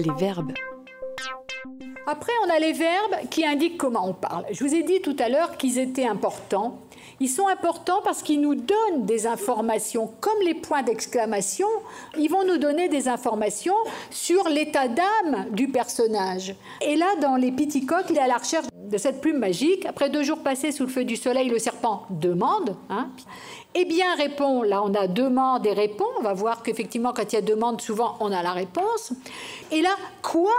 Les verbes. Après, on a les verbes qui indiquent comment on parle. Je vous ai dit tout à l'heure qu'ils étaient importants. Ils sont importants parce qu'ils nous donnent des informations, comme les points d'exclamation, ils vont nous donner des informations sur l'état d'âme du personnage. Et là, dans les Piticoques, il est à la recherche de cette plume magique. Après deux jours passés sous le feu du soleil, le serpent demande. Hein, eh bien, répond, là on a demande et répond. On va voir qu'effectivement, quand il y a demande, souvent on a la réponse. Et là, quoi?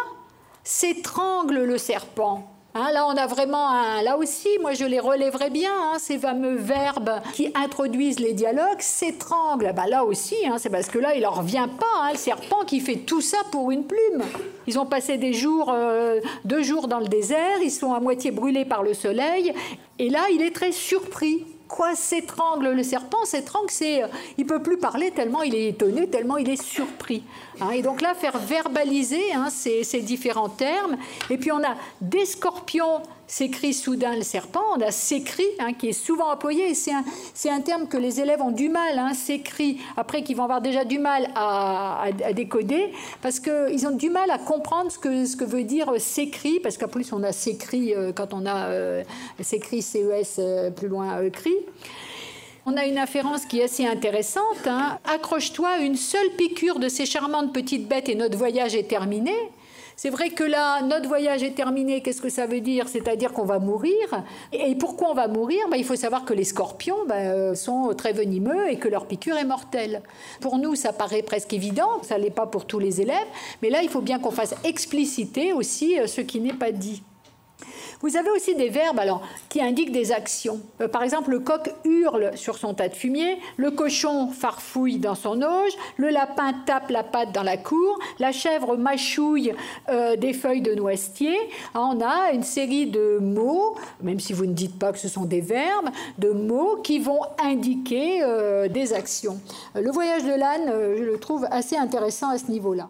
S'étrangle le serpent Hein, là, on a vraiment un. Là aussi, moi, je les relèverais bien, hein, ces fameux verbes qui introduisent les dialogues, s'étranglent. Bah, là aussi, hein, c'est parce que là, il leur revient pas, le serpent qui fait tout ça pour une plume. Ils ont passé des jours, euh, deux jours dans le désert, ils sont à moitié brûlés par le soleil, et là, il est très surpris quoi s'étrangle le serpent S'étrangle, c'est, euh, il peut plus parler tellement il est étonné, tellement il est surpris. Hein. et donc là, faire verbaliser hein, ces, ces, différents termes. Et puis on a des scorpions s'écrit soudain le serpent, on a s'écrit hein, qui est souvent employé, c'est un, un, terme que les élèves ont du mal, hein, s'écrit, après qu'ils vont avoir déjà du mal à, à, décoder, parce qu'ils ont du mal à comprendre ce que, ce que veut dire s'écrit, parce qu'en plus on a s'écrit euh, quand on a euh, s'écrit CES euh, plus loin écrit. On a une inférence qui est assez intéressante. Hein. Accroche-toi, une seule piqûre de ces charmantes petites bêtes et notre voyage est terminé. C'est vrai que là, notre voyage est terminé. Qu'est-ce que ça veut dire? C'est-à-dire qu'on va mourir. Et pourquoi on va mourir? Ben, Il faut savoir que les scorpions ben, euh, sont très venimeux et que leur piqûre est mortelle. Pour nous, ça paraît presque évident. Ça l'est pas pour tous les élèves. Mais là, il faut bien qu'on fasse expliciter aussi euh, ce qui n'est pas dit. Vous avez aussi des verbes alors, qui indiquent des actions. Euh, par exemple, le coq hurle sur son tas de fumier, le cochon farfouille dans son auge, le lapin tape la patte dans la cour, la chèvre mâchouille euh, des feuilles de noisetier. Ah, on a une série de mots, même si vous ne dites pas que ce sont des verbes, de mots qui vont indiquer euh, des actions. Le voyage de l'âne, je le trouve assez intéressant à ce niveau-là.